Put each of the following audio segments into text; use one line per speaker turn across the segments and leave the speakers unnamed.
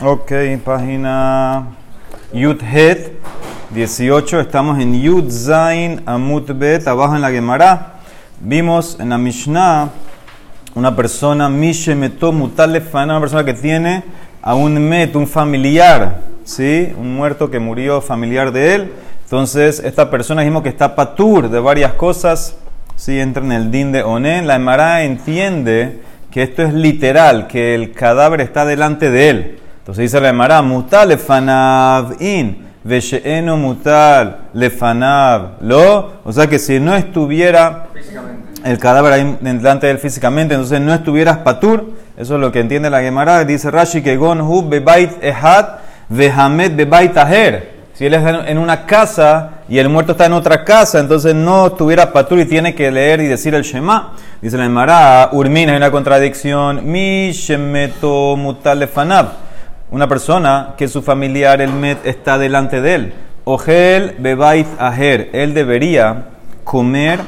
Ok, página Yudhet 18, estamos en Yud Zain Amut Bet, abajo en la Gemara. Vimos en la Mishnah una persona, Mishemeto Mutalefana, una persona que tiene a un met, un familiar, ¿sí? Un muerto que murió familiar de él. Entonces, esta persona dijimos que está patur de varias cosas, ¿sí? Entra en el din de Onen. La Gemara entiende que esto es literal, que el cadáver está delante de él. Entonces dice la Emara, mutal lefanav in, vesheeno mutal lefanav lo. O sea que si no estuviera el cadáver ahí delante de él físicamente, entonces no estuvieras patur. Eso es lo que entiende la Gemara. Dice Rashi que gon hu bebait ehat vehamet bebait aher. Si él es en una casa y el muerto está en otra casa, entonces no estuviera patur y tiene que leer y decir el Shema. Dice la Gemara, Urmina, hay una contradicción. Mi shemeto mutal lefanab una persona que su familiar, el Met, está delante de él. Ogel bebait aher. Él debería comer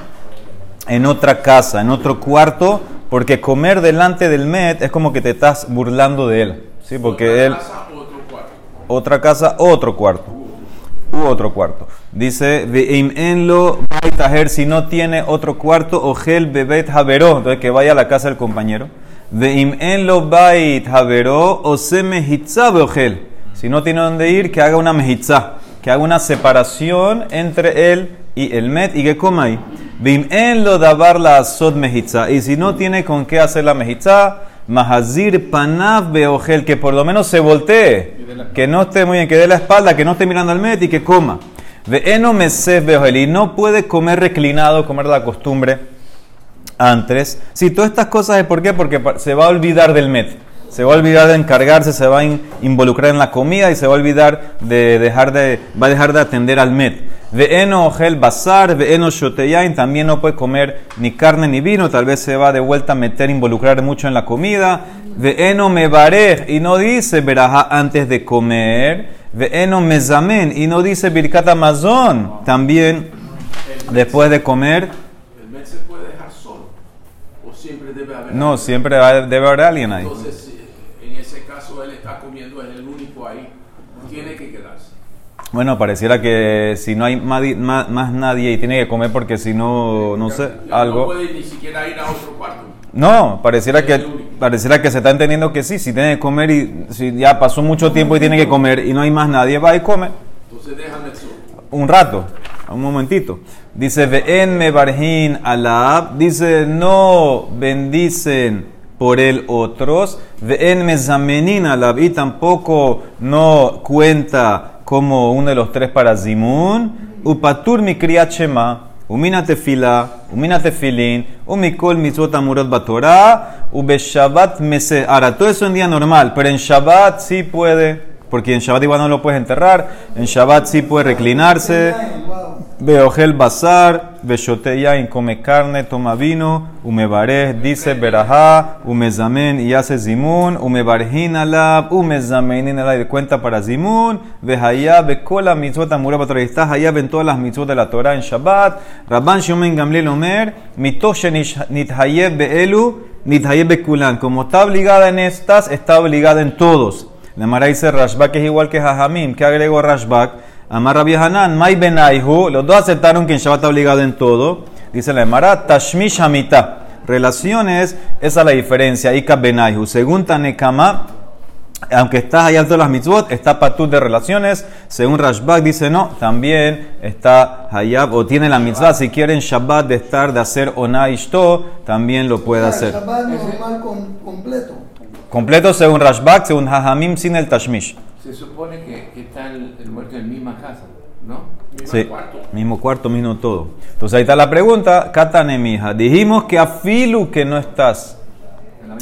en otra casa, en otro cuarto, porque comer delante del Met es como que te estás burlando de él. ¿sí? Porque
otra
él.
Casa, otro cuarto.
Otra casa, otro cuarto. U otro cuarto. Dice, en lo si no tiene otro cuarto, ogel bebet haberó, entonces que vaya a la casa del compañero. Veim en lo bait havero o se mejitza beogel. Si no tiene dónde ir, que haga una mejitza, que haga una separación entre él y el met y que coma ahí. Veim en lo davar la sod mejitza. Y si no tiene con qué hacer la mejitza, mahazir panav beogel, que por lo menos se voltee, que no esté muy bien, que dé la espalda, que no esté mirando al met y que coma. Ve eno mesef beogel. Y no puede comer reclinado, comer la costumbre antes. Sí, todas estas cosas por qué, porque se va a olvidar del met. Se va a olvidar de encargarse, se va a involucrar en la comida y se va a olvidar de dejar de, va a dejar de atender al met. Ve'eno gel bazar, ve'eno shoteyain, también no puede comer ni carne ni vino, tal vez se va de vuelta a meter, involucrar mucho en la comida. Ve'eno mebarej, y no dice veraja antes de comer. Ve'eno mezamen, y no dice birkat amazon, también después de comer.
O siempre debe haber.
No,
alguien.
siempre debe haber alguien ahí.
Entonces, si en ese caso él está comiendo, es el único ahí. Tiene que quedarse.
Bueno, pareciera que si no hay más, más, más nadie y tiene que comer porque si no, no sé,
Ya No
algo.
puede ni siquiera ir a otro cuarto.
No, pareciera que, pareciera que se está entendiendo que sí, si tiene que comer y si ya pasó mucho tiempo y tiene que comer y no hay más nadie, va y come
Entonces déjame solo.
un rato, un momentito. Dice, Ve'en me barjin alab, dice, no bendicen por él otros, Ve'en me zamenin alab, y tampoco no cuenta como uno de los tres para Zimun, Upatur mi kriyat shema, Umina tefila, umina tefilin, umikol mitzvot amurot batorah, ubeshabat mese. Ahora, todo eso en día normal, pero en Shabbat sí puede, porque en Shabbat igual no lo puedes enterrar, en Shabbat sí puede reclinarse. Beogel bazar, beshoteya, come carne, toma vino, umebarej, dice berajá, umezamen y hace zimun, umebarjin alab, umezamenin alab, de cuenta para zimun, vehaya, bekola mitzvot amura patorah, está hayab en todas las mitzvot de la Torah en Shabbat, Rabban Shomen Gamliel Omer, mitoshe nithayeb beelu, nithayeb bekulan, como está obligada en estas, está obligada en todos. La Mara dice Rashbak es igual que Jajamim, ¿qué agregó Rashbak? Amar Rabbi Hanan, Mai Benaihu, los dos aceptaron que en Shabbat está obligado en todo. Dice la Emara, Tashmish Hamita. Relaciones, esa es la diferencia. Ika Benaihu. Según Tanekama, aunque está allá alto de las mitzvot, está patut de relaciones. Según Rashbak dice no, también está hayab o tiene la mitzvah. Si quieren Shabbat de estar, de hacer ona ishto, también lo puede hacer.
Shabbat normal com- completo.
Completo según Rashbak, según Hajamim sin el Tashmish.
Se supone que, que está el, el muerto en misma casa, ¿no?
Mismo
Sí,
cuarto.
mismo cuarto, mismo todo. Entonces ahí está la pregunta, Katanemija. Dijimos que a Filu que no estás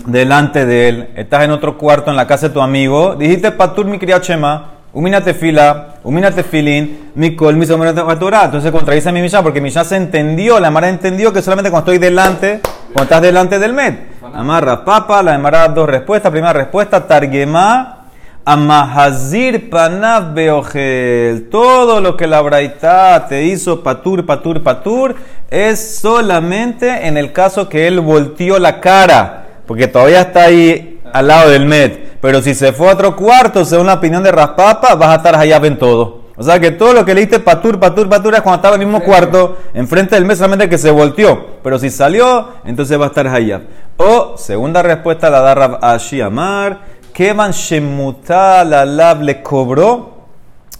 delante de él, estás en otro cuarto en la casa de tu amigo, dijiste Patur mi kriachema, umina tefila, umina tefilin, mi kol, mi Torah. Entonces contradice a mi Mishnah porque mi Mishnah se entendió, la Mara entendió que solamente cuando estoy delante, cuando estás delante del Med. Amarra papa, la Mara dos respuestas. Primera respuesta, Targemá. Amahazir panav beogel. Todo lo que la braita te hizo patur, patur, patur es solamente en el caso que él volteó la cara. Porque todavía está ahí al lado del Met. Pero si se fue a otro cuarto, según la opinión de Raspapa, vas a estar Hayab en todo. O sea que todo lo que leíste patur, patur, patur es cuando estaba en el mismo cuarto, enfrente del Met, solamente que se volteó. Pero si salió, entonces va a estar Hayab. O, segunda respuesta la da Rav Ashi Amar, Kevan Shemuta la lab le cobró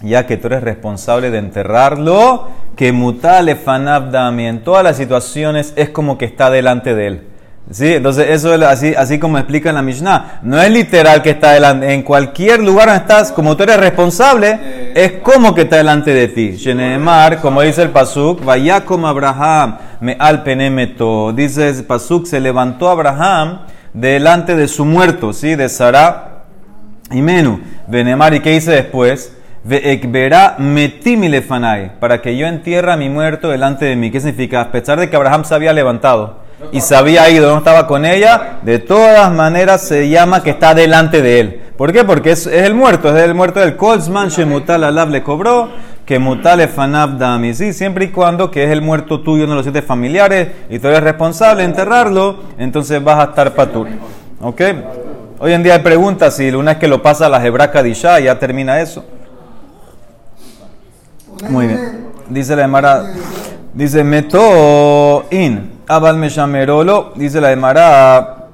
ya que tú eres responsable de enterrarlo, que mutale fanabdami en todas las situaciones es como que está delante de él. ¿Sí? Entonces, eso es así, así como explica en la Mishnah. No es literal que está delante. En cualquier lugar donde estás, como tú eres responsable, es como que está delante de ti. Shenemar, como dice el Pasuk, vaya como Abraham, me al penemeto. Dice el Pasuk, se levantó Abraham delante de su muerto, ¿sí? De Sara y Menú. Benemar, ¿y qué dice después? verá metimilefanai, para que yo entierre a mi muerto delante de mí. ¿Qué significa? A pesar de que Abraham se había levantado y se había ido, no estaba con ella, de todas maneras se llama que está delante de él. ¿Por qué? Porque es, el muerto, es el muerto del Kolzman, Shemutal Alab le cobró, que Mutal Fanab Dami. Sí, siempre y cuando que es el muerto tuyo, uno de los siete familiares, y tú eres responsable de enterrarlo, entonces vas a estar patur. ¿Ok? Hoy en día hay preguntas si una vez que lo pasa a la Hebraca de Isha, ya termina eso. Muy bien. Dice la Emara, dice meto in, abal meshamerolo, dice la Emara,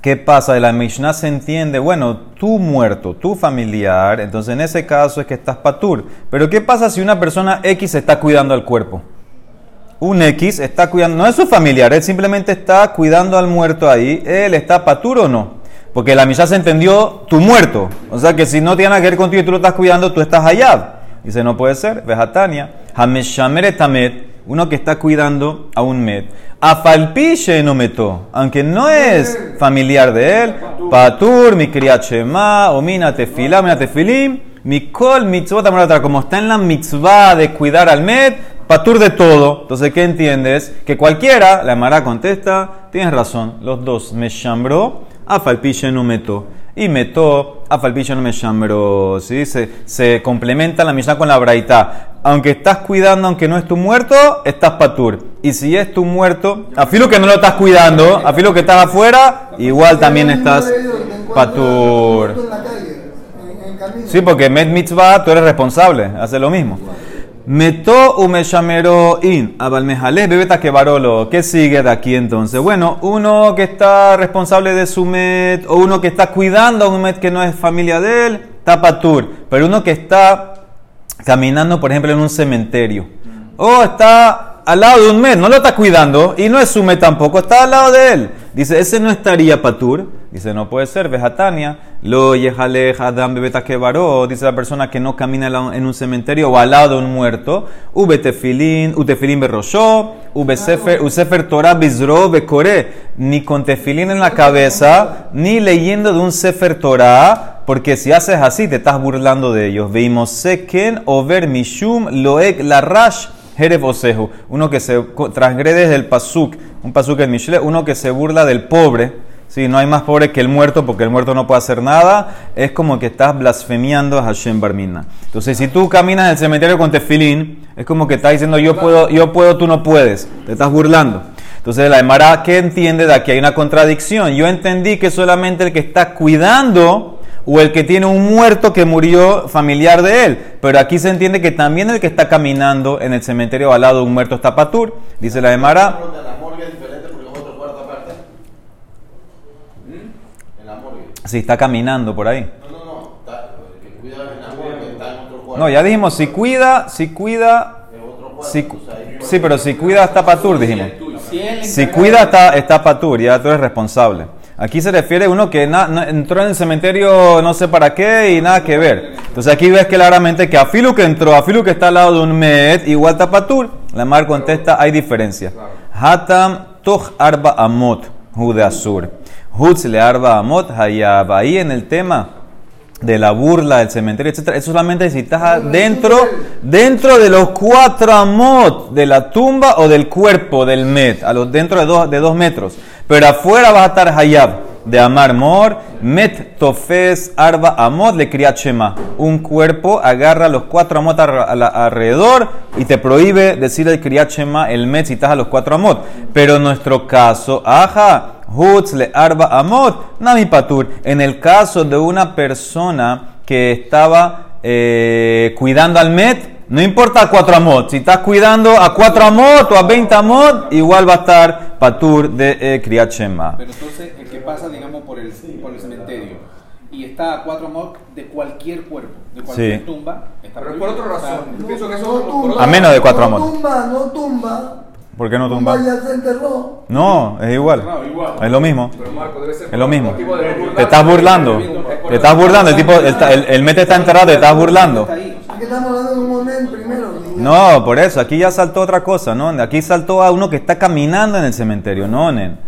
¿qué pasa? De la Mishnah se entiende, bueno, tú muerto, tu familiar, entonces en ese caso es que estás patur. Pero ¿qué pasa si una persona X está cuidando al cuerpo? Un X está cuidando, no es su familiar, él simplemente está cuidando al muerto ahí, él está patur o no. Porque la Mishnah se entendió tu muerto. O sea que si no tiene nada que ver contigo y tú lo estás cuidando, tú estás allá. Dice, no puede ser. Vejatania. Hameshameret tamet. Uno que está cuidando a un met. Afalpiche no meto. Aunque no es familiar de él. Patur, mi kriachema, omina tefila, mina tefilim. Mi kol mitzvot Como está en la mitzvah de cuidar al met. Patur de todo. Entonces, ¿qué entiendes? Que cualquiera, la Mara contesta, tienes razón. Los dos. Me chambró. Afalpiche no meto y meto a falpicho no me chambro. ¿sí? Se, complementa la Mishnah con la braita. Aunque estás cuidando, aunque no es tu muerto, estás patur. Y si es tu muerto, afilo que no lo estás cuidando, afilo que estás afuera, igual también estás patur. Sí, porque med mitzvah, tú eres responsable, hace lo mismo. Meto umeshamero in, abalmejale bebeta que varolo. ¿Qué sigue de aquí entonces? Bueno, uno que está responsable de su met, o uno que está cuidando a un met que no es familia de él, tapatur. Pero uno que está caminando, por ejemplo, en un cementerio, o está al lado de un met, no lo está cuidando, y no es su met tampoco, está al lado de él. Dice, ese no estaría patur. Dice, no puede ser, vejatania. Lo yejale hadam bebeta varó. Dice la persona que no camina en un cementerio o al lado de un muerto. Ube tefilin, u tefilin berroshó, ube sefer, torah bizro bekore. Ni con tefilín en la cabeza, ni leyendo de un sefer torah. Porque si haces así, te estás burlando de ellos. Veimos seken over mishum loek la rash uno que se transgrede desde el pasuk, un pasuk en Mishle, uno que se burla del pobre, si no hay más pobre que el muerto, porque el muerto no puede hacer nada, es como que estás blasfemiando a Hashem Barmina. Entonces, si tú caminas en el cementerio con tefilín, es como que estás diciendo yo puedo, yo puedo, tú no puedes, te estás burlando. Entonces, la Emara, ¿qué entiende de aquí? Hay una contradicción. Yo entendí que solamente el que está cuidando o el que tiene un muerto que murió familiar de él. Pero aquí se entiende que también el que está caminando en el cementerio al lado de un muerto está patur. Dice la Emara. Si está caminando por ahí. No, no, no. No, ya dijimos, si cuida, si cuida. Si, sí, pero si cuida está patur, dijimos. Si cuida está, está patur, ya tú eres responsable. Aquí se refiere a uno que entró en el cementerio no sé para qué y nada que ver. Entonces aquí ves claramente que Afilu que entró, Afilu que está al lado de un Met, igual Tapatur. La mar contesta, hay diferencia. Hatam toch arba amot, jude asur. Hutz le arba amot hayab. Ahí en el tema de la burla del cementerio, etc. Eso solamente si estás dentro, dentro de los cuatro amot de la tumba o del cuerpo del Met, a los, dentro de dos, de dos metros. Pero afuera vas a estar hayab. De Amar Mor, Met Tofes Arba Amot le Shema. Un cuerpo agarra los cuatro Amot alrededor y te prohíbe decir el Kriyat Shema, el Met, si estás a los cuatro Amot. Pero en nuestro caso, Aja, Hutz le Arba Amot, Nami Patur. En el caso de una persona que estaba eh, cuidando al Met, no importa a 4 amot, si estás cuidando a 4 amot o a 20 amot, igual va a estar patur de eh, Kriyat Shema.
Pero entonces, el que pasa, digamos, por el, por el cementerio y está a cuatro mot de cualquier cuerpo, de cualquier
Sí.
tumba, está
Pero por otra razón.
No,
pienso que
no
eso por
tumba,
otra-
A menos de cuatro
no
amot.
tumba, no tumba.
¿Por qué no tumba?
ya se enterró.
No, es igual. Es lo mismo.
Pero Marco, debe ser
Es lo mismo. Te estás burlando. Te estás burlando. El tipo, el, el, el Met está enterrado, te estás burlando.
Está ahí.
Aquí estamos hablando de un momento primero.
No, por eso, aquí ya saltó otra cosa, ¿no? Aquí saltó a uno que está caminando en el cementerio, no, nen.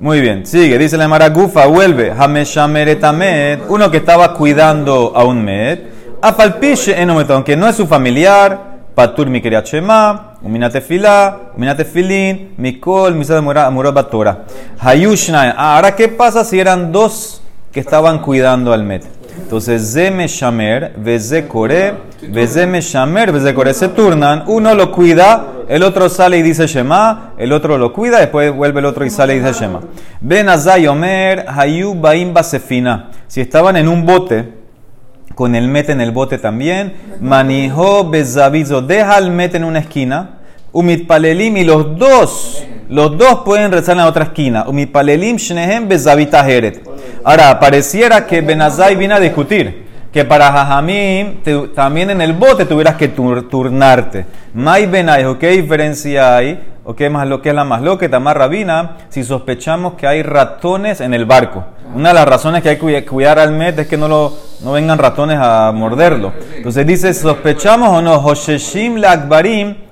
Muy bien, sigue, dice la Maragufa, vuelve, uno que estaba cuidando a un Met, Afalpiche enomet, aunque no es su familiar, Patur mi Kriyat Shema, Uminate Filá, Uminate Filín, Mikol, Misad Murot Batora. Hayushna, ah, ahora qué pasa si eran dos que estaban cuidando al Met? Entonces, Zeme Shamer, Veze Kore, Vezeme Shamer, Veze Kore se turnan. Uno lo cuida, el otro sale y dice Shema, el otro lo cuida, después vuelve el otro y sale y dice Shema. Ben Azay Omer, Hayu Baim Basefina. Si estaban en un bote, con el met en el bote también, Manijo Bezavizo, deja el met en una esquina, Umit Palelim y los dos, los dos pueden rezar en la otra esquina. Umit Palelim Shnehem Bezavita Heret. Ahora, pareciera que Benazai viene a discutir que para Jajamim también en el bote tuvieras que tur- turnarte. Mai Benai, ¿qué diferencia hay? ¿O qué más lo que es la más loca? Tamar Rabina, si sospechamos que hay ratones en el barco. Una de las razones que hay que cuida- cuidar al Met es que no, lo, no vengan ratones a morderlo. Entonces dice, ¿sospechamos o no? Hosheshim la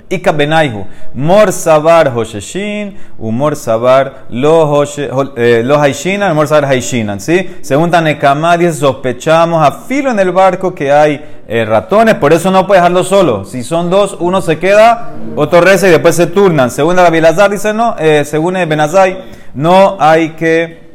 Akbarim y Kabenaihu. Mor Sabar Hosheshin, Umor Sabar eh, lo Haishinan, Mor Sabar Haishinan. ¿sí? Tanekama, dice, sospechamos a filo en el barco que hay eh, ratones, por eso no puede dejarlo solo. Si son dos, uno se queda, otro reza y después se turnan. Según Rabbi Lazar dice, no, eh, según Benazai, no hay que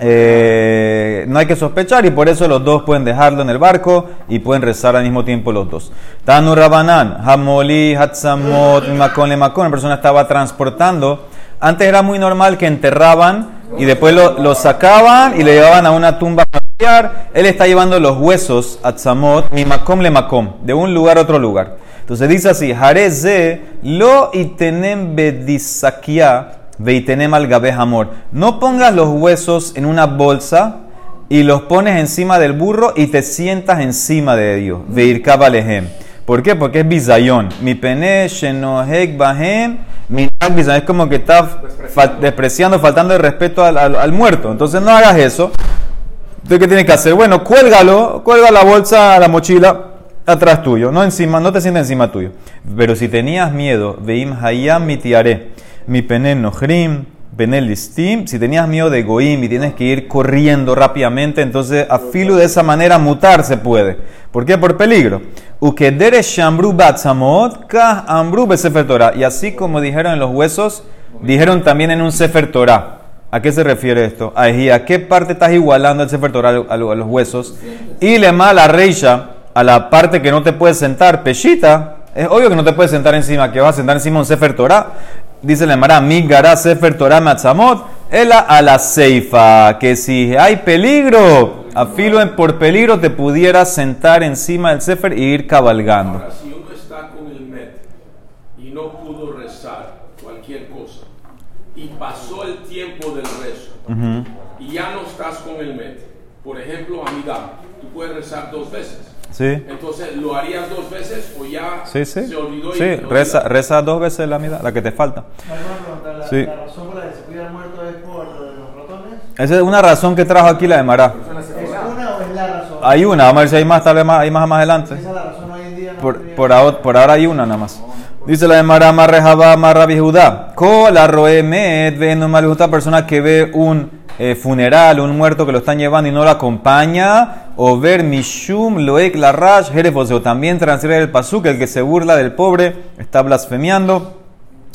eh, no hay que sospechar y por eso los dos pueden dejarlo en el barco y pueden rezar al mismo tiempo los dos. Tanu Rabanan, Hamoli, Hatzamot, Makon le Makon, la persona estaba transportando. Antes era muy normal que enterraban y después lo, sacaban y le llevaban a una tumba familiar. Él está llevando los huesos, Hatzamot, mi Makom le Makom, de un lugar a otro lugar. Entonces dice así, Jareze, lo itenem bedisakia, veitenem al amor. No pongas los huesos en una bolsa y los pones encima del burro y te sientas encima de ellos. Veir kabalehem. ¿Por qué? Porque es bizayón. Mi pene shenohek bahem. Mi bizayón. es como que está despreciando, faltando el respeto al, al- al muerto. Entonces no hagas eso. Entonces, ¿qué tienes que hacer? Bueno, cuélgalo, cuelga la bolsa, la mochila atrás tuyo, no encima, no te sientes encima tuyo. Pero si tenías miedo, veim hayam mitiare, mi penen nohrim, penel listim, si tenías miedo de goim y tienes que ir corriendo rápidamente, entonces a filo de esa manera mutar se puede. ¿Por qué? Por peligro. Ukedere shambru batzamot, kah ambru besefer Torah. Y así como dijeron en los huesos, dijeron también en un sefer Torah. ¿A qué se refiere esto? A, ¿A qué parte estás igualando el Sefer Torah a, lo- a los huesos? Y le mal la reisha, a la parte que no te puedes sentar, peshita, es obvio que no te puedes sentar encima, que vas a sentar encima un Sefer Torah. Dice la Mara, mi gara Sefer Torah matzamot, ela a la ceifa, que si hay peligro, a filo en- por peligro te pudieras sentar encima del Sefer e ir cabalgando.
Ahora, si uno está con el Met y no pudo rezar cualquier cosa y pasó el tiempo del rezo y ya no estás con el Met, por ejemplo, amidad, tú puedes rezar dos veces.
¿Sí?
Entonces, ¿lo harías dos veces o ya
Sí, sí.
se olvidó? y
Sí,
lo
reza,
olvidó?
reza dos veces la mitad, la que te falta.
La,
Sí.
la razón por la que se cuida muerto es por lo de los ratones.
Esa es una razón que trajo aquí la de Mará.
¿Es una o es la razón?
Hay una, vamos a ver si hay más, tal vez más, hay más más adelante.
Esa es la razón hoy en día. No
Por, por, ahora, por ahora hay una nada más. Dice la de Mará, Marrejabá, Marrabi Judá. Kola roemet, ve no esta persona que ve un eh, funeral, un muerto que lo están llevando y no lo acompaña. O ver Mishum, Loek, Larash, Jerefoseo. También transfiere el pasuk, el que se burla del pobre, está blasfemiando.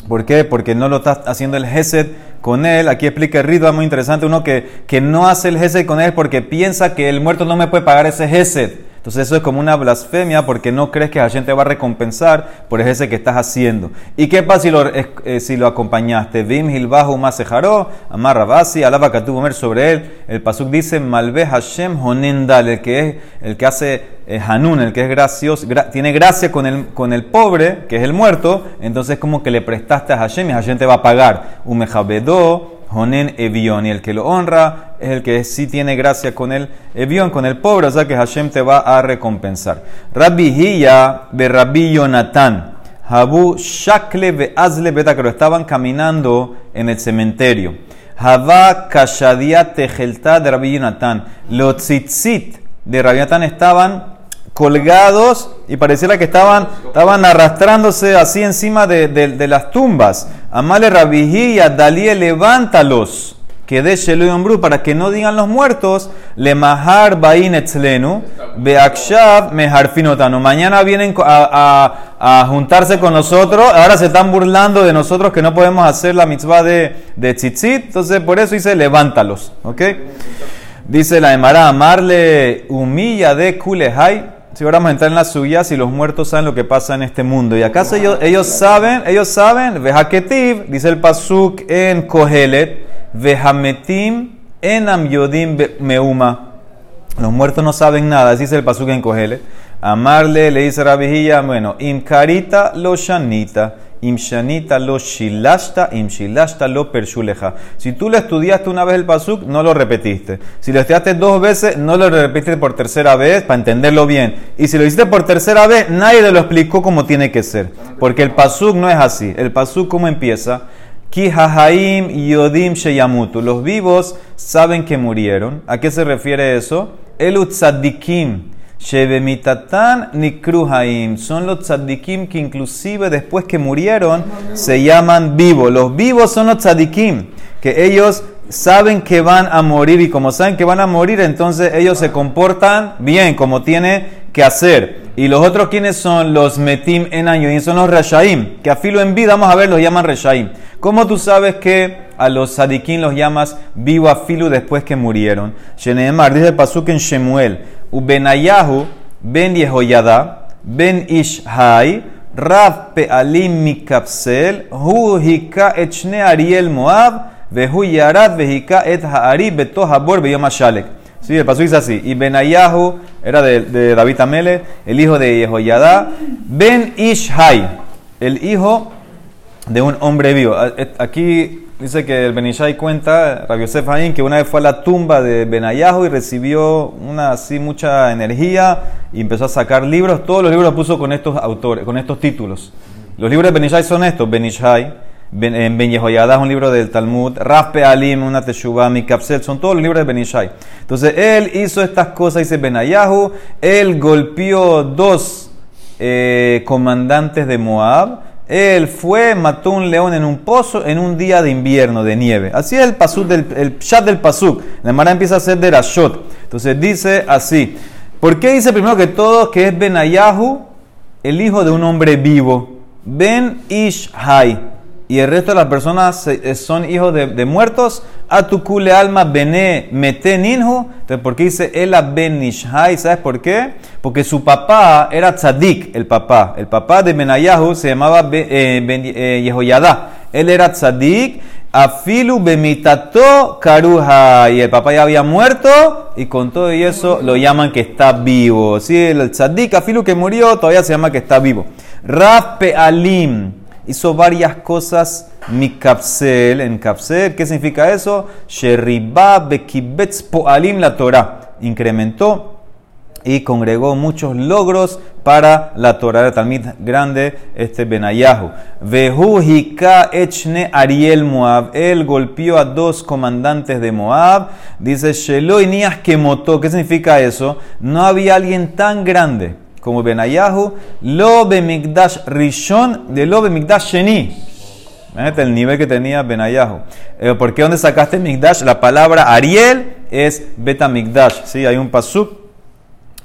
¿Por qué? Porque no lo está haciendo el Gesed con él. Aquí explica el rito muy interesante. Uno que, que no hace el gesed con él porque piensa que el muerto no me puede pagar ese gesed. Entonces eso es como una blasfemia porque no crees que Hashem te va a recompensar por ese que estás haciendo. ¿Y qué pasa si lo, eh, si lo acompañaste? Vim hilbahu masejaro, amar rabasi, alaba katubomer sobre él. El pasuk dice, malve Hashem honendal, el que es, el que hace eh, Hanun, el que es gracioso, gra- tiene gracia con el, con el pobre, que es el muerto, entonces como que le prestaste a Hashem y Hashem te va a pagar. Umejabedo, Honen Evión, y el que lo honra es el que sí tiene gracia con el Evión, con el pobre, o sea que Hashem te va a recompensar. Rabbi Hiya de Rabbi Yonatán, Habu Shakle ve Azle Betakro, estaban caminando en el cementerio. Hava Kashadia Tejelta de Rabbi Yonatán, los tzitzit de Rabbi Yonatán estaban colgados y pareciera que estaban, estaban arrastrándose así encima de, de- las tumbas. Amale Rabijía, Dalie, levántalos. Que de Shelu para que no digan los muertos, le mahar bain etzlenu, beakshav mehar finotano. Mañana vienen a, a- a juntarse con nosotros, ahora se están burlando de nosotros que no podemos hacer la mitzvah de, de tzitzit, entonces por eso dice levántalos. Dice la Emara, amarle humilla de kulehai. Si ahora vamos a entrar en la suya, si los muertos saben lo que pasa en este mundo. ¿Y acaso ellos, ellos saben? Ellos saben. Vejaketiv, dice el pasuk en Kohelet. Vejametim en Amyodim meuma. Los muertos no saben nada, así dice el pasuk en Kohelet. Amarle, le dice Rabijilla, bueno, im karita lo shanita, im shanita lo shilashta, im shilashta lo pershuleja. Si tú lo estudiaste una vez el pasuk, no lo repetiste. Si lo estudiaste dos veces, no lo repetiste por tercera vez para entenderlo bien. Y si lo hiciste por tercera vez, nadie te lo explicó como tiene que ser. Porque el pasuk no es así. El pasuk, ¿cómo empieza? Ki hahaim yodim sheyamutu. Los vivos saben que murieron. ¿A qué se refiere eso? El utzadikim. Shebemitatan nikruhaim. Son los tzadikim que inclusive después que murieron se llaman vivos. Los vivos son los tzadikim. Que ellos saben que van a morir y como saben que van a morir, entonces ellos se comportan bien, como tiene que hacer. Y los otros, ¿quiénes son? Los metim en año, son los reshaim, que a filo en vida, vamos a ver, los llaman reshaim. ¿Cómo tú sabes que a los sadikim los llamas vivo a filo después que murieron? Sheneemar, dice el pasuk en Shemuel, Ubenayahu, ben Yehoyada, ben Ishai, Rav Pealim Mikapsel, Hu Hika Echne Ariel Moab, Vehu Yarat Vehika Et Haari Beto Habor Beyom Shalek. Sí, el paso dice así. Y Benayahu era de, de David Amele, el hijo de Yehoyadá. Ben Ishai, el hijo de un hombre vivo. Aquí dice que el Benishai cuenta, Rabbi Yosef Haim, que una vez fue a la tumba de Benayahu y recibió una así mucha energía y empezó a sacar libros. Todos los libros los puso con estos autores, con estos títulos. Los libros de Benishai son estos: Benishai, Ben, en Ben Yehoyada es un libro del Talmud, Raspe Alim, una Teshuvah, Mikapsel, son todos los libros de Benishai. Entonces él hizo estas cosas, dice Benayahu, él golpeó dos eh, comandantes de Moab. Él fue, mató un león en un pozo en un día de invierno, de nieve. Así es el pasuk del el pshat del pasuk. La Mara empieza a hacer de Rashot. Entonces dice así. ¿Por qué dice primero que todo que es Benayahu, el hijo de un hombre vivo? Ben Ishai. Y el resto de las personas eh, son hijos de, de muertos. Atukule alma bene mete ninhu. Entonces, ¿por qué dice Ela ben Ishai? ¿Sabes por qué? Porque su papá era tzadik, el papá. El papá de Benayahu se llamaba eh, Ben- eh. Él era tzadik. Afilu bemitato karuha. Y el papá ya había muerto. Y con todo y eso lo llaman que está vivo. Sí, el tzadik, afilu que murió, todavía se llama que está vivo. Rape alim hizo varias cosas mikapsel en kapsel. ¿Qué significa eso? Sheriba bekibetz poalim la Torah. Incrementó y congregó muchos logros para la Torah de Talmid grande, este Benayahu. Vehu hika echne Ariel Moab. Él golpeó a dos comandantes de Moab. Dice Shelo que motó. ¿Qué significa eso? No había alguien tan grande como Benayahu. Lo Bemigdash Rishon de Lo Bemigdash Sheni. El nivel que tenía Benayahu. Eh, ¿Por qué dónde sacaste Migdash? La palabra Ariel es Beta Migdash. ¿sí? Hay un pasuk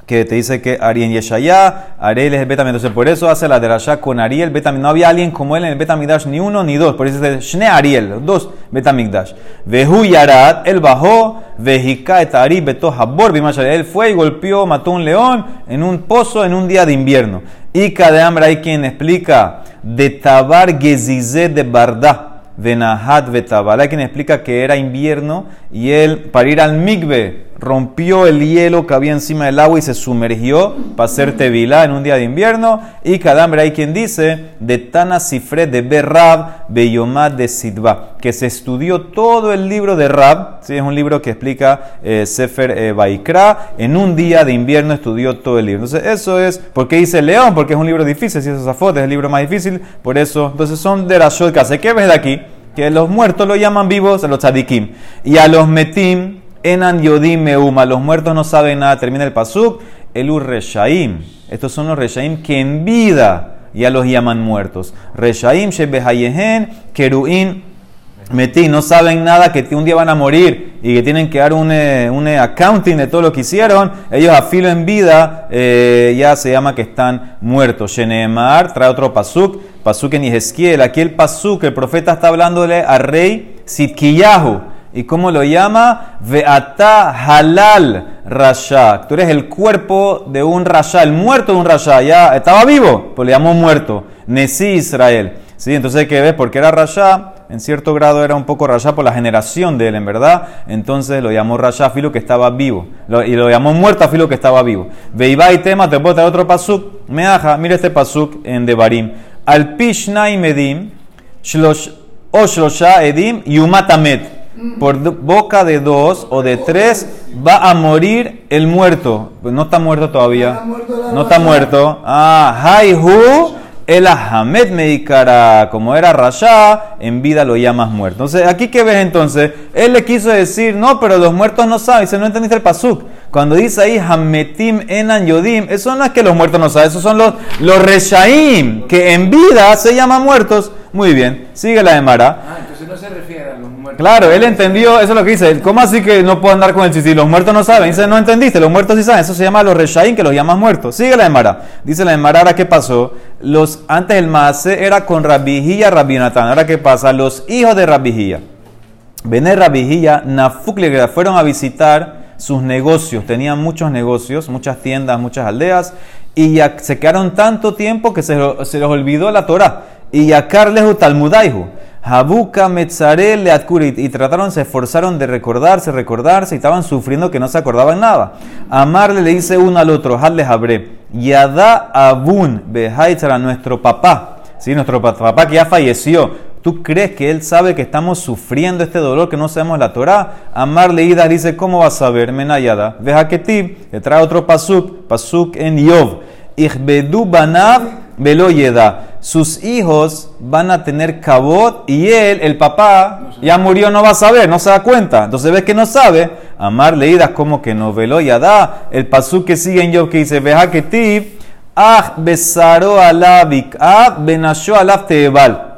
que te dice que Ariel Yeshaya, Ariel es el Betamigdash. Entonces, por eso hace la derashá con Ariel, Betamigdash. No había alguien como él en el Betamigdash, ni uno ni dos. Por eso dice Shne Ariel, dos Betamigdash. Vehu Yarat, él bajó, Vejika et Ari beto Habor. Él fue y golpeó, mató un león en un pozo en un día de invierno. Y cada hambre hay quien explica de Tabar Gezizé de Bardá. Venahat Betabal. Quien explica que era invierno y él, para ir al Migbe, rompió el hielo que había encima del agua y se sumergió para hacer tevilá en un día de invierno. Y Cadambre hay quien dice de Tana Sifre de Berrab Beyomad de Sidba, que se estudió todo el libro de Rab, ¿sí? es un libro que explica eh, Sefer eh, Baikra, en un día de invierno estudió todo el libro. Entonces, eso es, ¿por qué dice León? Porque es un libro difícil, si es Zafot, es el libro más difícil, por eso, entonces son de Rashod Kase. ¿Qué ves de aquí? Que los muertos lo llaman vivos a los tzadikim. Y a los metim, enan yodim meuma. Los muertos no saben nada. Termina el pasuk. El reshaim. Estos son los reshaim que en vida ya los llaman muertos. Reshaim shebehayehen keruin metim. No saben nada que un día van a morir y que tienen que dar un, eh, un eh, accounting de todo lo que hicieron. Ellos a filo en vida eh, ya se llama que están muertos. Sheneemar trae otro pasuk. Pasuk en Ezequiel. Aquí el pasuk, el profeta está hablándole al rey Sidkiyahu. ¿Y cómo lo llama? Veata halal rasha. Tú eres el cuerpo de un rasha, el muerto de un rasha. Ya estaba vivo, pues le llamó muerto. Nesi Israel. ¿Sí? Entonces, ¿qué ves? Porque era rasha, en cierto grado era un poco rasha por la generación de él, en verdad. Entonces lo llamó rasha filo que estaba vivo. Lo- y lo llamó muerto a filo que estaba vivo. Veiba y tema, te puedo traer otro pasuk. Meaja, mira este pasuk en Devarim. Al pishna y medim, shlosh, o shlosha edim, yumatamet. Por boca de dos o de tres va a morir el muerto. No está muerto todavía. No está muerto. Ah, Haihu, el Ahmed Meikara. Como era Rasha, en vida lo llamas muerto. Entonces, aquí que ves entonces, él le quiso decir, no, pero los muertos no saben. Dice, no entendiste el pasuk. Cuando dice ahí Hametim Enan Yodim, eso no es que los muertos no saben, esos son los, los Reshaim, que en vida se llaman muertos. Muy bien, sigue la de Mara.
Ah, entonces no se refiere a los muertos.
Claro, él entendió, eso es lo que dice. ¿Cómo así que no puedo andar con el chichi? Los muertos no saben. Dice, no entendiste, los muertos sí saben. Eso se llama los reshaim, que los llamas muertos. Sigue la Emara. Dice la Emara, ahora qué pasó. Los, antes el Maase era con Rabijía, Rabinatán. Ahora qué pasa. Los hijos de Rabijía. Bené Rabijía, Nafukle, fueron a visitar sus negocios. Tenían muchos negocios, muchas tiendas, muchas aldeas. Y ya se quedaron tanto tiempo que se, se les olvidó la Torah. Y Yakarlehu Talmudaihu. Habuka Metzare Leatkurit. Y trataron, se esforzaron de recordarse, recordarse. Y estaban sufriendo que no se acordaban nada. Amarle le dice uno al otro. Hadle Habre. Yada Abun Behaitzara, nuestro papá. ¿Sí? Nuestro pa- papá que ya falleció. ¿Tú crees que él sabe que estamos sufriendo este dolor, que no sabemos la Torah? Amar leídas dice, ¿cómo vas a saber? Menayada. Deja que ti, te trae otro pasuk, pasuk en Yov. Ichbedu banav velo yeda. Sus hijos van a tener cabot y él, el papá, ya murió, no va a saber, no se da cuenta. Entonces ves que no sabe. Amar leídas como que no velo yada. El pasuk que sigue en Yov que dice, deja que ti, ah besaro alabik, ah benasho alaf teebal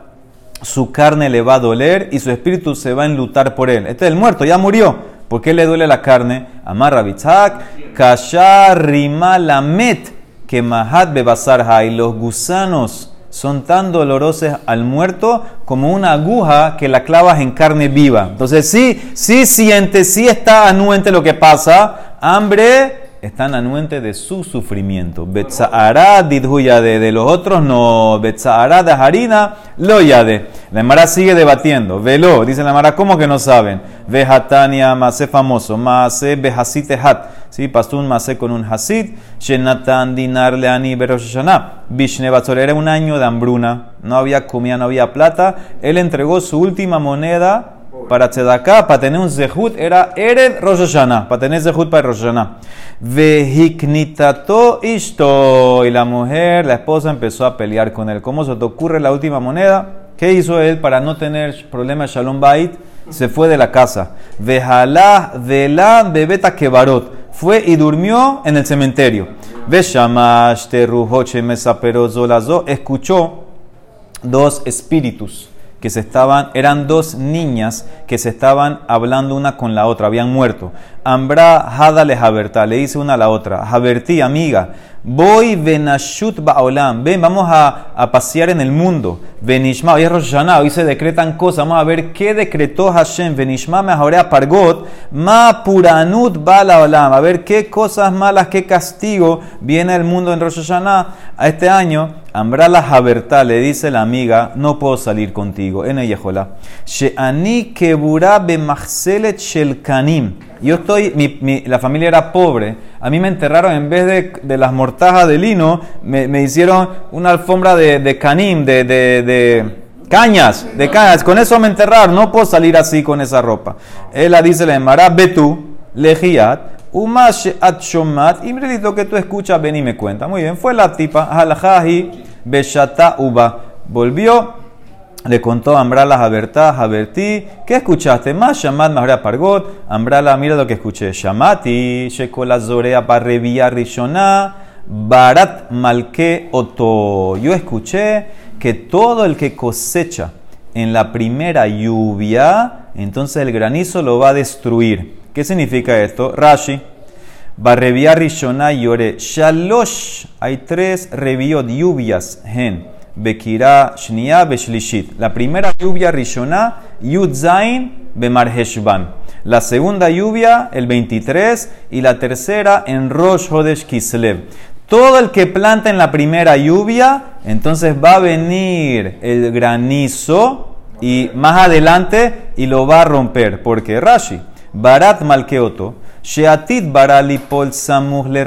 su carne le va a doler y su espíritu se va a enlutar por él. Este es el muerto, ya murió. ¿Por qué le duele la carne? Amarra bitzak, kashar rimalamet, que mahat bebasarha. Y los gusanos son tan dolorosos al muerto como una aguja que la clavas en carne viva. Entonces, sí, sí siente, sí está anuente lo que pasa. Hambre están anuentes de su sufrimiento. Betzahará didhu yade, de los otros no. Betzahará de harina lo yade. La Emara sigue debatiendo. Velo, dice la Emara, ¿cómo que no saben? Vehatania, Mase famoso, behasite hat. Sí, pasó un Mase con un hasid. Shenatan dinar leani berosh Hashanah. Bishne Batzor era un año de hambruna. No había comida, no había plata. Él entregó su última moneda para Tzedaká, para tener un zehut, era Ered Rosh Hashanah, para tener zehut para Rosh Hashanah. Vehiknitato ishto. Y la mujer, la esposa, empezó a pelear con él. ¿Cómo se te ocurre la última moneda? ¿Qué hizo él para no tener problema Shalom Bait? Se fue de la casa. Vejalá la bebeta kebarot. Fue y durmió en el cementerio. Veshamash teruhoche mesaperozo. Escuchó dos espíritus que se estaban, eran dos niñas que se estaban hablando una con la otra, habían muerto. Ambra Hada le Haberta, le dice una a la otra, Haberti, amiga, voy venashut ba'olam, ven, vamos a, a pasear en el mundo. Venishma, hoy es Rosh Hashanah, hoy se decretan cosas, vamos a ver qué decretó Hashem, Venishma mejorea pargot, ma puranut bala olam, a ver qué cosas malas, qué castigo viene el mundo en Rosh Hashanah a este año. Ambrala Haberta le dice la amiga, no puedo salir contigo. En. She'ani kebura shel kanim. Yo estoy, mi, mi- la familia era pobre. A mí me enterraron en vez de, de las mortajas de lino, me, me hicieron una alfombra de, de canim, de, de, cañas, de cañas. Con eso me enterraron. No puedo salir así con esa ropa. Ella dice, le Emara, Betú, lejiat. Umash at shomat, y lo que tú escuchas, ven y me cuenta. Muy bien, fue la tipa, halajahi, beshata uba. Volvió, le contó Ambrala Habertá, Habertí, ¿qué escuchaste? Más Shamat Mahra Pargot. Ambrala, mira lo que escuché. Shamati, Shekola Zorea Parrevia Rishona, Barat Malke Oto. Yo escuché que todo el que cosecha en la primera lluvia, entonces el granizo lo va a destruir. ¿Qué significa esto? Rashi. Barrevia Rishona Yore. Shalosh. Hay tres reviot lluvias. Gen. Bekira Shnia Beshlishit. La primera lluvia Rishona. Yud Zain Bemarheshvan. La segunda lluvia el 23 y la tercera en Rosh Hodesh Kislev. Todo el que planta en la primera lluvia, entonces va a venir el granizo y más adelante y lo va a romper. Porque Rashi, Barat Malkeoto, Sheatit Baralipol Samuh le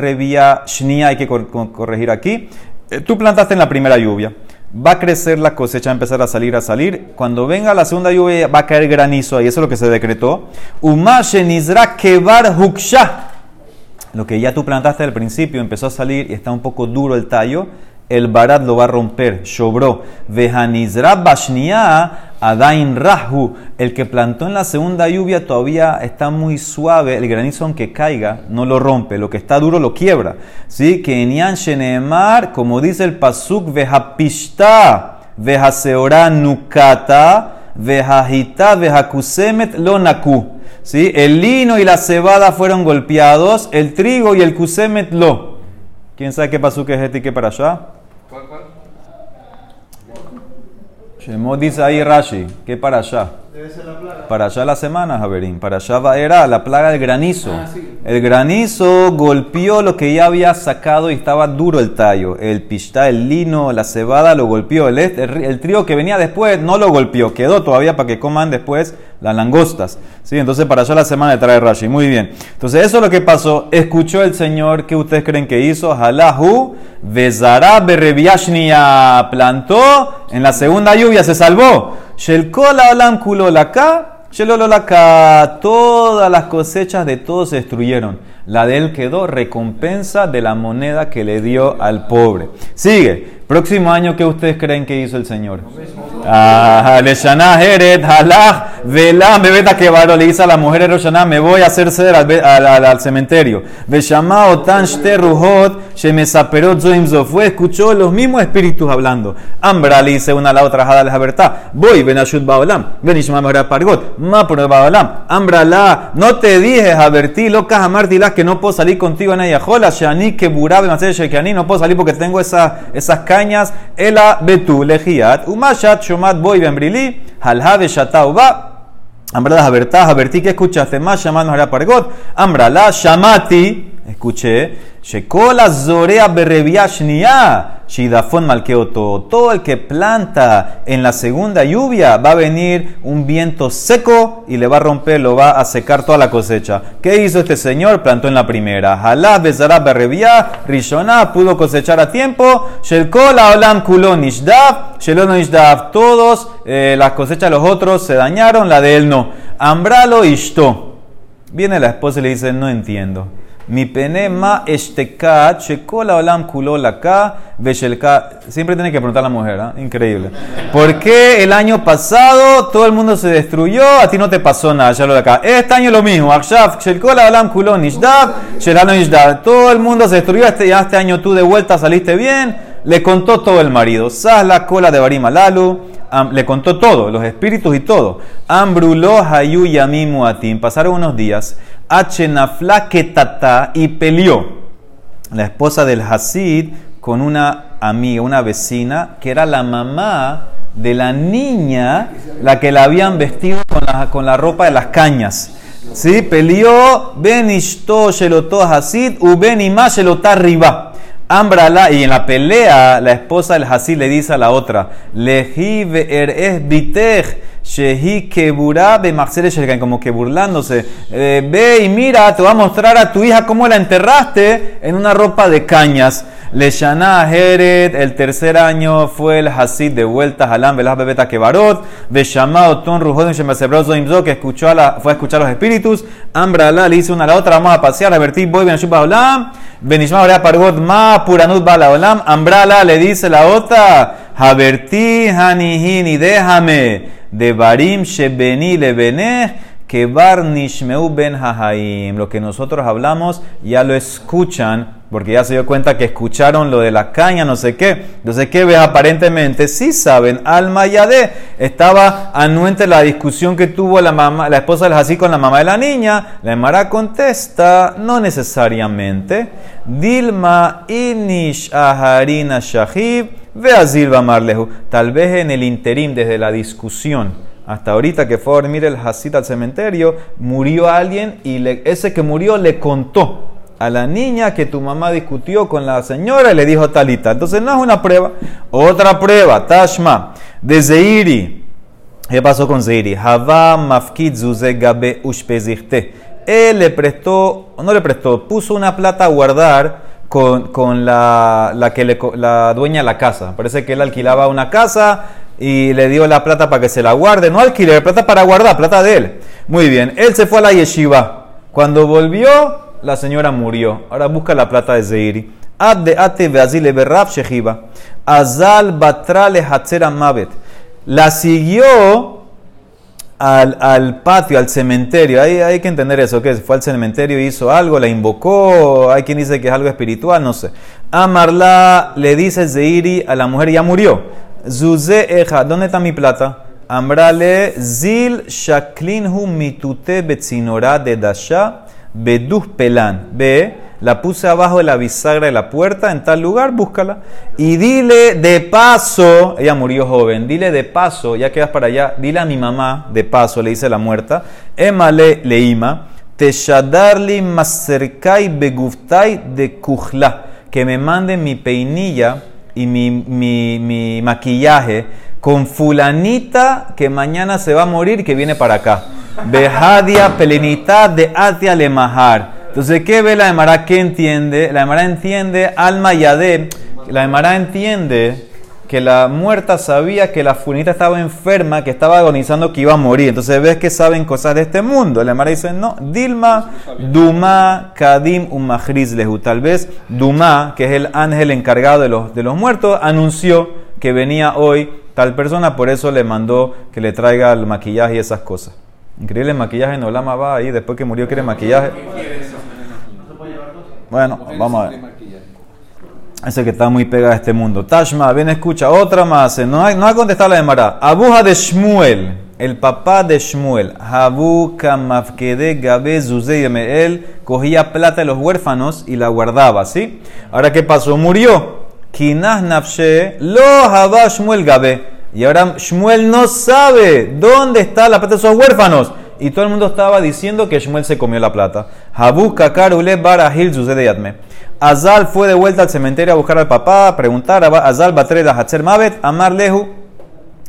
Shnia, hay que cor- cor- corregir aquí. Eh, Tú plantaste en la primera lluvia. Va a crecer la cosecha, va a empezar a salir, a salir. Cuando venga la segunda lluvia, va a caer granizo ahí. Eso es lo que se decretó. Uma Shenizra Kebar Huksha. Lo que ya tú plantaste al principio empezó a salir y está un poco duro el tallo, el barat lo va a romper, shobró. Vejanizra bashnia adain rahu. El que plantó en la segunda lluvia todavía está muy suave, el granizo aunque caiga no lo rompe, lo que está duro lo quiebra. ¿Sí? Que en Yan Sheneemar, como dice el pasuk, vejapishta, vejaseora nukata, vejajita, vejakusemet lo naku. ¿Sí? El lino y la cebada fueron golpeados, el trigo y el kusemet lo. ¿Quién sabe qué pasó es este y qué para allá?
¿Cuál, cuál?
Shemot dice ahí Rashi, ¿qué para allá?
Debe ser la plaga.
Para allá la semana, Javerín. Para allá va- era la plaga del granizo.
Ah, sí.
El granizo golpeó lo que ya había sacado y estaba duro el tallo. El pistá, el lino, la cebada lo golpeó. El, est- el, ri- el trigo que venía después no lo golpeó. Quedó todavía para que coman después las langostas. ¿Sí? Entonces para allá la semana le trae Rashi. Muy bien. Entonces eso es lo que pasó. Escuchó el Señor. ¿Qué ustedes creen que hizo? Halahu, Vezara, Bereviashnia. Plantó. En la segunda lluvia se salvó. Todas las cosechas de todos se destruyeron. La de él quedó recompensa de la moneda que le dio al pobre. Sigue. Próximo año, ¿qué ustedes creen que hizo el Señor? Ah, Leshaná, Heret, Halach, Bebeta Kebaro, le dice a la mujer Roshaná, me voy a hacer ceder al, cementerio. Veshama Otan Shte Ruhot, Shemesaperot Zoim Zofue, escuchó los mismos espíritus hablando. Ambra le dice una a la otra, Jada les Habertá, voy, Benashut Baolam, Benishma Mehra Pargot, Mapur Baolam, Ambra la, no te dije, Habertí, locas amartilas, que no puedo salir contigo en Ayajola, Shani, que Burabe, Maser Shekani, no puedo salir porque tengo esa- esas cañas, Ela Betu, Lejiat, Umashat, Shomat, Boy, Benbrili, Halhave, Shatauba, Ambrala Habertá, Habertí, ¿qué escuchaste más? Llamando a Pargot. Ambrala, Shamati, escuché. Shekola Zorea Bereviashnia. Shidafon Malkeoto. Todo el que planta en la segunda lluvia va a venir un viento seco y le va a romper, lo va a secar toda la cosecha. ¿Qué hizo este señor? Plantó en la primera. Jalá Bezará Berrevia. Rishona pudo cosechar a tiempo. Shelkola Olam Kulon Ishdav. Shelon Ishdav. Todos eh, las cosechas de los otros se dañaron, la de él no. Ambralo Ishto. Viene la esposa y le dice, no entiendo. Mi pene ma estekat, shekola olam kulo laka, veshelka. Siempre tiene que preguntar a la mujer, ¿ah? increíble. ¿Por qué el año pasado todo el mundo se destruyó? A ti no te pasó nada, ya lo de acá. Este año lo mismo. Akshav, shekola olam kulo nishdav, shelano nishdav. Todo el mundo se destruyó, este, ya este año tú de vuelta saliste bien. le contó todo el marido. Sas la cola de Barima Lalu, am- le contó todo, los espíritus y todo. Ambruló Hayu Yamimu Atim. Pasaron unos días. Ketata y peleó la esposa del Hasid con una amiga, una vecina, que era la mamá de la niña, la que la habían vestido con la, con la ropa de las cañas. ¿Sí? Peleó, ben ishto shelotó Hasid, u ben imá shelotá riba. Ambrala, y en la pelea, la esposa del Hasid le dice a la otra, Lehi ve'er es bitech, shehi keburá be'machsere shelgan", como que burlándose. Eh, ve y mira, te voy a mostrar a tu hija cómo la enterraste en una ropa de cañas. Le Shana Heret, el tercer año fue el Hasid de vuelta a Halam, Belah Bebeta Kebarot, Beshama Oton Rujodim Shemasebrot Zoimzo, que escuchó a la, fue a escuchar a los espíritus, Ambrala le hizo una a la otra, vamos a pasear, a vertir, voy, Benashub Olam, Benishma Orea Pargot, Ma Puranut Bala Olam, Ambrala le dice la otra, Haberti Hanihini, déjame, de Barim Shebeni Lebeneh, que bar nishmeu ben hahaim, lo que nosotros hablamos ya lo escuchan, porque ya se dio cuenta que escucharon lo de la caña, no sé qué. Entonces, ¿qué ves? Aparentemente sí saben, alma yadé. Estaba anuente la discusión que tuvo la mamá, la esposa del Hasí con la mamá de la niña. La Emara contesta, no necesariamente. Dilma inish aharina shahib, ve a Silva Marlehu. Tal vez en el interim, desde la discusión hasta ahorita que fue a dormir el Hasid al cementerio, murió alguien y ese que murió le contó a la niña que tu mamá discutió con la señora y le dijo talita. Entonces no es una prueba. Otra prueba, Tashma, de Zeiri. ¿Qué pasó con Zeiri? Hava mafkid gabe ushpezirte. Él le prestó, no le prestó, puso una plata a guardar con, con la, la, que le la dueña de la casa. Parece que él alquilaba una casa y le dio la plata para que se la guarde. No alquiler, plata para guardar, plata de él. Muy bien, él se fue a la yeshiva. Cuando volvió, la señora murió. Ahora busca la plata de Zeiri. Ad de ate shechiva. Azal batra le hatzera mavet. La siguió al, al patio, al cementerio. Hay, hay que entender eso, que fue al cementerio, hizo algo, la invocó. Hay quien dice que es algo espiritual, no sé. Amarla le dice Zeiri a la mujer, ya murió. Zuze eja, ¿dónde está mi plata? Ambrale zil shaklinhu mitute betzinora de dasha beduh pelan. Ve, la puse abajo de la bisagra de la puerta en tal lugar, búscala. Y dile de paso, ella murió joven, dile de paso, ya que vas para allá, dile a mi mamá, de paso, le dice la muerta, emale leima, teshadarli maserkai beguftai de kuhla, que me mande mi peinilla y mi, mi, mi maquillaje con fulanita que mañana se va a morir que viene para acá. Behadia pelenita de atia lemahar. Entonces, ¿qué ve la Emara? ¿Qué entiende? La Emara entiende alma yadé. La Emara entiende que la muerta sabía que la fulanita estaba enferma, que estaba agonizando, que iba a morir. Entonces ves que saben cosas de este mundo. La Emara dice, no, Dilma, Duma, Kadim, Umahriz Lehu. Tal vez Duma, que es el ángel encargado de los, de los muertos, anunció que venía hoy tal persona, por eso le mandó que le traiga el maquillaje y esas cosas. Increíble el maquillaje en Olama va ahí, después que murió quiere maquillaje. Bueno, vamos a ver. Ese que está muy pegado a este mundo. Tashma, ven, escucha, otra más. No hay, no contestado la de Mara. Abuja de Shmuel, el papá de Shmuel. Habu kamafkede gabe zuze Él cogía plata de los huérfanos y la guardaba, ¿sí? Ahora, ¿qué pasó? Murió. Kinah nafshe lo haba Shmuel gabe. Y ahora Shmuel no sabe dónde está la plata de esos huérfanos. Y todo el mundo estaba diciendo que Shmuel se comió la plata. Habu kakar ule barahil zuze de yadme. Azal fue de vuelta al cementerio a buscar al papá, a preguntar Azal Batreda Hatzer Mavet, Amar Lehu,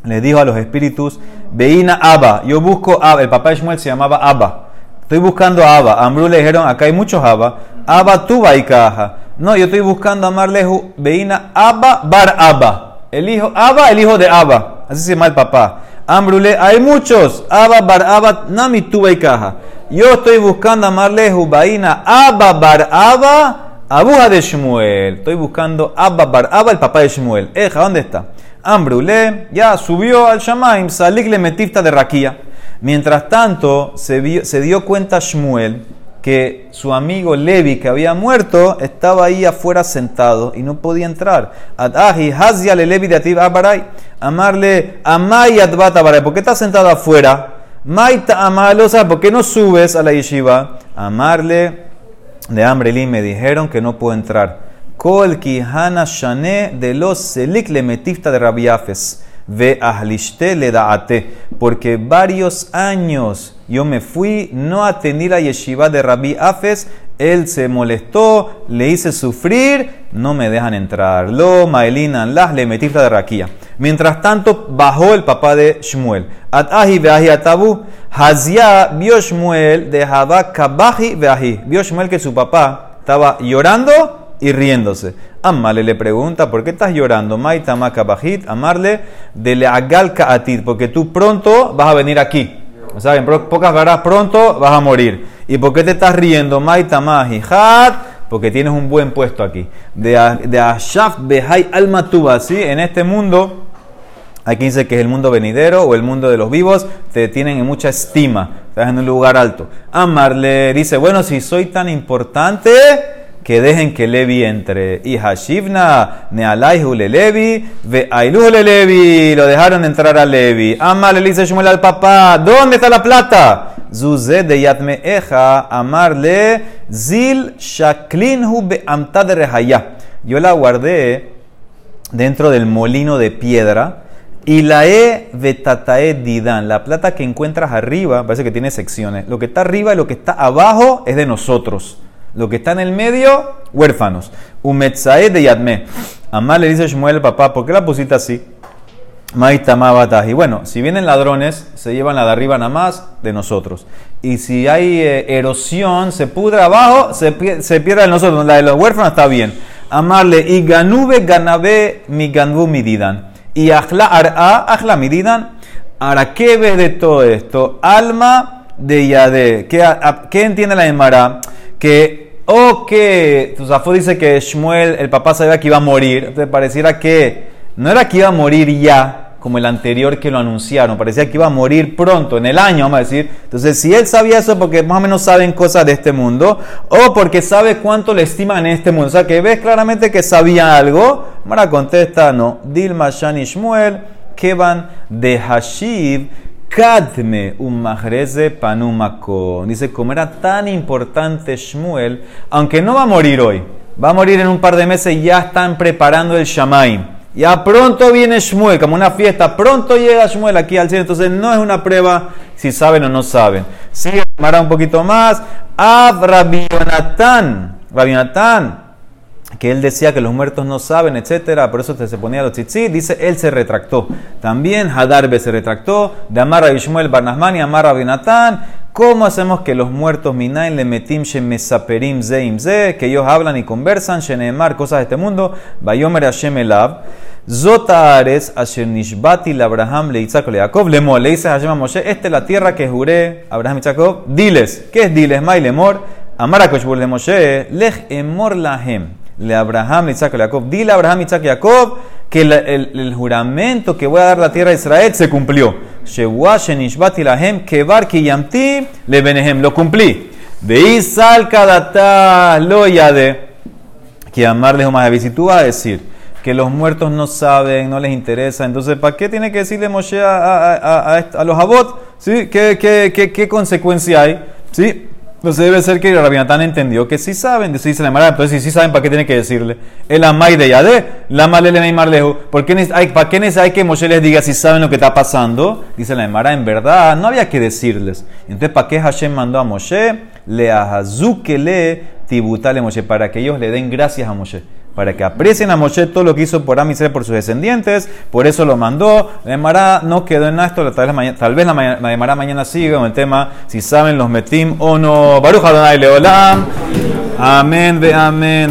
le dijo a los espíritus, Veina Abba, yo busco Abba, el papá de Shmuel se llamaba Abba, estoy buscando a Abba, Amru le dijeron, acá hay muchos Abba, Abba tuba y caja, no, yo estoy buscando Amar Lehu, Veina Abba Bar Abba, el hijo Abba, el hijo de Abba, así se llama el papá, Ambrule, hay muchos, Abba Bar Abba, Nami tuba y caja, yo estoy buscando a Amar Lehu, Veina Abba Bar Abba, Abuja de Shmuel. Estoy buscando Abba Bar Abba, el papá de Shmuel. Eja, ¿dónde está? Ambrule ya subió al Shamaim, Salik le metifta de Raquía. Mientras tanto, se, vio- se dio cuenta Shmuel que su amigo Levi, que había muerto, estaba ahí afuera sentado y no podía entrar. Adahi, Hazia le Levi de Atib Abaray. Amarle, Amay Adbat Abaray. ¿Por qué estás sentado afuera? Maita Amalosa, ¿por qué no subes a la yeshiva? Amarle, de Amreli me dijeron que no puedo entrar. Kol Kihana Shane de los Selik le metifta de Rabiafes. Ve ahlishte le daate. Porque varios años yo me fui, no atendí la yeshiva de Rabbi Afes. Él se molestó, le hice sufrir, no me dejan entrar. Lo maelinan las le metifta de Raquía. Mientras tanto, bajó el papá de Shmuel. Atahi veahi atabu. Hazia vio Shmuel de kabahi veahi. Vio Shmuel que su papá estaba llorando y riéndose. Amale le pregunta, ¿por qué estás llorando? Maitama kabahit. Amarle de le agal kaatit, porque tú pronto vas a venir aquí. O sea, en pocas palabras, pronto vas a morir. ¿Y por qué te estás riendo? Hijat, porque tienes un buen puesto aquí. De, Ashaf Behai Almatuba, ¿sí? En este mundo Aquí dice que es el mundo venidero o el mundo de los vivos, te tienen en mucha estima, estás en un lugar alto. Amarle dice, bueno, si soy tan importante, que dejen que Levi entre. Y Hashivna, Nealaihu le Levi, ve Ailuhu le Levi, lo dejaron entrar a Levi. Amarle le dice Shmuel al papá, ¿dónde está la plata? Zuzé de Yatme Eja, amarle, Zil Shaklinhu be Amtad Rehaya. Yo la guardé dentro del molino de piedra. Y la E vetatae didan, la plata que encuentras arriba, parece que tiene secciones. Lo que está arriba y lo que está abajo es de nosotros. Lo que está en el medio, huérfanos. Umetzae de yadme. Amar le dice Shmuel papá, ¿por qué la pusiste así? Bataji. Bueno, si vienen ladrones, se llevan la de arriba nada más de nosotros. Y si hay eh, erosión, se pudre abajo, se, se pierde de nosotros. La de los huérfanos está bien. Amarle, y ganube ganabe mi ganbu mididan. Y ajla ar'a, ajla mididan. Ahora, ¿qué ves de todo esto? Alma de Yade. ¿Qué, qué entiende la Emara? Que, o que, Tusafo dice que Shmuel, el papá sabía que iba a morir. Entonces pareciera que no era que iba a morir ya, como el anterior que lo anunciaron. Parecía que iba a morir pronto, en el año, vamos a decir. Entonces, si él sabía eso, porque más o menos saben cosas de este mundo, o porque sabe cuánto le estiman en este mundo. O sea, que ves claramente que sabía algo. Mara contesta, no. Dilma Shani Shmuel, Kevan de Hashiv. Kadme un panumako. Dice, como era tan importante Shmuel, aunque no va a morir hoy, va a morir en un par de meses ya están preparando el Shamaim. Ya pronto viene Shmuel, como una fiesta, pronto llega Shmuel aquí al cielo, entonces no es una prueba si saben o no saben. Sigue un poquito más. Yonatán, Rabbi Yonatán, que él decía que los muertos no saben, etcétera, por eso se ponía los tzitzit, dice, él se retractó. También Hadarbe se retractó, de Amar a Ishmael Barnasman y Amar a Binatán. ¿Cómo hacemos que los muertos minain le metim shemesaperim zeim ze, que ellos hablan y conversan, sheneemar, cosas de este mundo, bayomer Hashem elav, zotaares asher nishbati le Abraham le le Jacob, lemo, le dice Hashem a Moshe, esta es la tierra que juré, Abraham y Jacob, diles, ¿qué es diles? May lemor, Amar a le Moshe, lech emor lahem le Abraham, Isaac, Jacob. Dile a Abraham, Isaac Jacob que el, el- el juramento que voy a dar la tierra a Israel se cumplió. Kebar. Lo cumplí. Veisal kadata lo yade. Que amarles o más. Si tú vas a decir que los muertos no saben, no les interesa, entonces ¿para qué tiene que decirle Moshe a, a- a- a los abot? ¿Sí? ¿Qué, qué, qué, qué consecuencia hay? ¿Sí? Entonces debe ser que Rabinatán entendió que sí saben, dice la Emara, entonces si sí saben, ¿para qué tiene que decirle? El amay de Yadé, la malele neymar lejos. ¿Por qué neces- hay, ¿Para qué necesita que Moshe les diga si saben lo que está pasando? Dice la Emara, en verdad, no había que decirles. Entonces, ¿para qué Hashem mandó a Moshe? Le le tibutale Moshe, para que ellos le den gracias a Moshe. Para que aprecien a Moshe todo lo que hizo por Am Israel, por sus descendientes, por eso lo mandó. La no quedó en esto, tal vez, mañana, tal vez la, la mañana siga con el tema si saben los metim o no. Baruch Adonai Leolam. Amén, ve amén.